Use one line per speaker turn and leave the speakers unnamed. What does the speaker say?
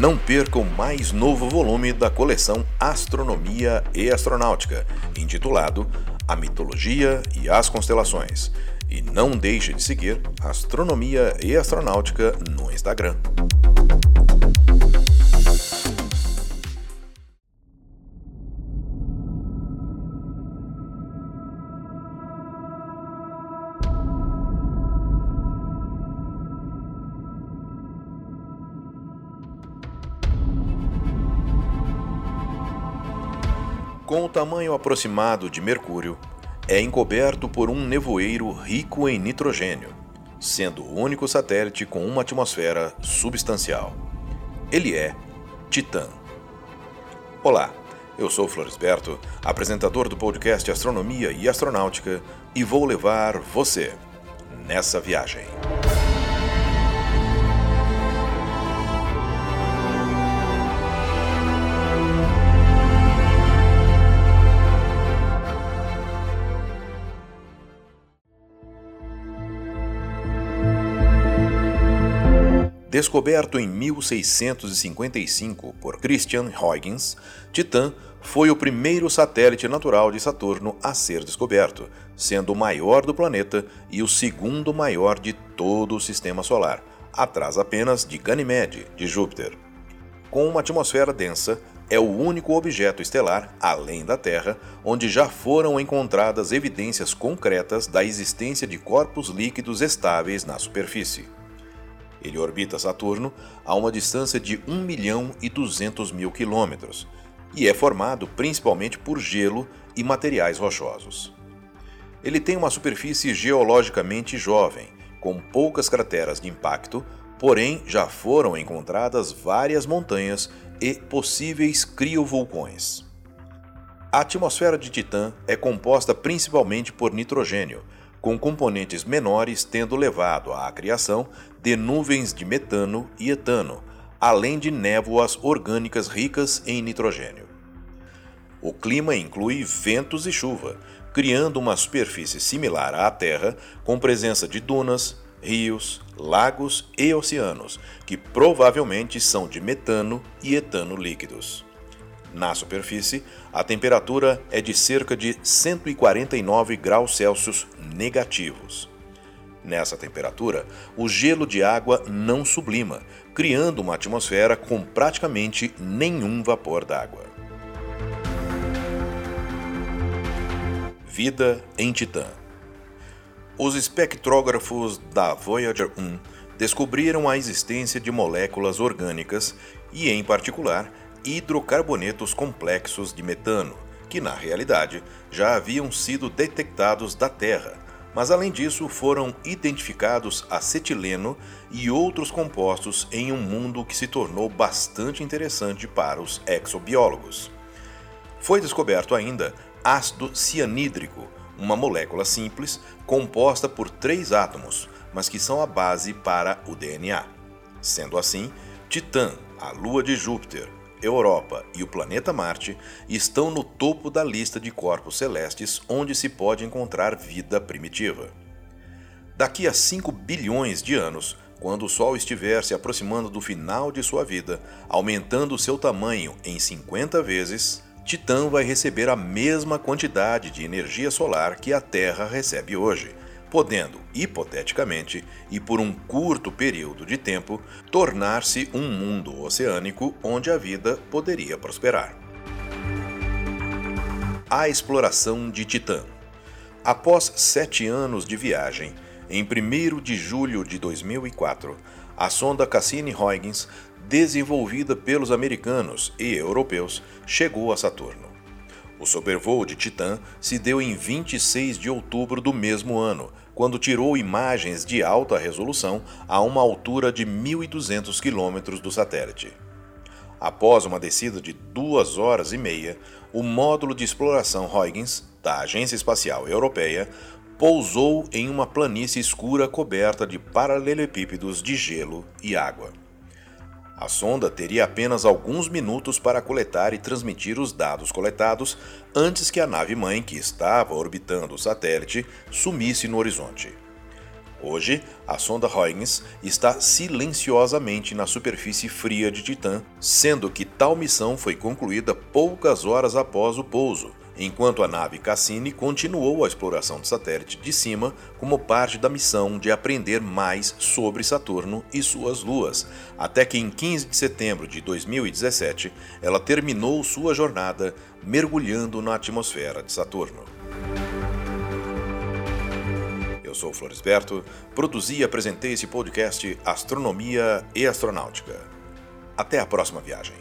Não perca o mais novo volume da coleção Astronomia e Astronáutica, intitulado A Mitologia e as Constelações. E não deixe de seguir Astronomia e Astronáutica no Instagram. Com o tamanho aproximado de Mercúrio, é encoberto por um nevoeiro rico em nitrogênio, sendo o único satélite com uma atmosfera substancial. Ele é Titã. Olá, eu sou Floresberto, apresentador do podcast Astronomia e Astronáutica, e vou levar você nessa viagem. Descoberto em 1655 por Christian Huygens, Titã foi o primeiro satélite natural de Saturno a ser descoberto, sendo o maior do planeta e o segundo maior de todo o sistema solar, atrás apenas de Ganymede, de Júpiter. Com uma atmosfera densa, é o único objeto estelar, além da Terra, onde já foram encontradas evidências concretas da existência de corpos líquidos estáveis na superfície. Ele orbita Saturno a uma distância de 1 milhão e 200 mil quilômetros e é formado principalmente por gelo e materiais rochosos. Ele tem uma superfície geologicamente jovem, com poucas crateras de impacto, porém já foram encontradas várias montanhas e possíveis criovulcões. A atmosfera de Titã é composta principalmente por nitrogênio, com componentes menores tendo levado à criação de nuvens de metano e etano, além de névoas orgânicas ricas em nitrogênio. O clima inclui ventos e chuva, criando uma superfície similar à Terra, com presença de dunas, rios, lagos e oceanos, que provavelmente são de metano e etano líquidos. Na superfície, a temperatura é de cerca de 149 graus Celsius negativos. Nessa temperatura, o gelo de água não sublima, criando uma atmosfera com praticamente nenhum vapor d'água. Vida em Titã Os espectrógrafos da Voyager 1 descobriram a existência de moléculas orgânicas e, em particular, hidrocarbonetos complexos de metano, que na realidade já haviam sido detectados da Terra, mas além disso foram identificados acetileno e outros compostos em um mundo que se tornou bastante interessante para os exobiólogos. Foi descoberto ainda ácido cianídrico, uma molécula simples composta por três átomos, mas que são a base para o DNA. Sendo assim, Titã, a lua de Júpiter, Europa e o planeta Marte estão no topo da lista de corpos celestes onde se pode encontrar vida primitiva. Daqui a 5 bilhões de anos, quando o Sol estiver se aproximando do final de sua vida, aumentando seu tamanho em 50 vezes, Titã vai receber a mesma quantidade de energia solar que a Terra recebe hoje podendo, hipoteticamente, e por um curto período de tempo, tornar-se um mundo oceânico onde a vida poderia prosperar. A exploração de Titã. Após sete anos de viagem, em 1 de julho de 2004, a sonda Cassini-Huygens, desenvolvida pelos americanos e europeus, chegou a Saturno. O sobrevoo de Titã se deu em 26 de outubro do mesmo ano, quando tirou imagens de alta resolução a uma altura de 1.200 quilômetros do satélite. Após uma descida de duas horas e meia, o módulo de exploração Huygens, da Agência Espacial Europeia, pousou em uma planície escura coberta de paralelepípedos de gelo e água. A sonda teria apenas alguns minutos para coletar e transmitir os dados coletados antes que a nave-mãe que estava orbitando o satélite sumisse no horizonte. Hoje, a sonda Huygens está silenciosamente na superfície fria de Titã, sendo que tal missão foi concluída poucas horas após o pouso, enquanto a nave Cassini continuou a exploração do satélite de cima como parte da missão de aprender mais sobre Saturno e suas luas, até que em 15 de setembro de 2017 ela terminou sua jornada mergulhando na atmosfera de Saturno. Eu sou Floresberto, produzi e apresentei esse podcast Astronomia e Astronáutica. Até a próxima viagem.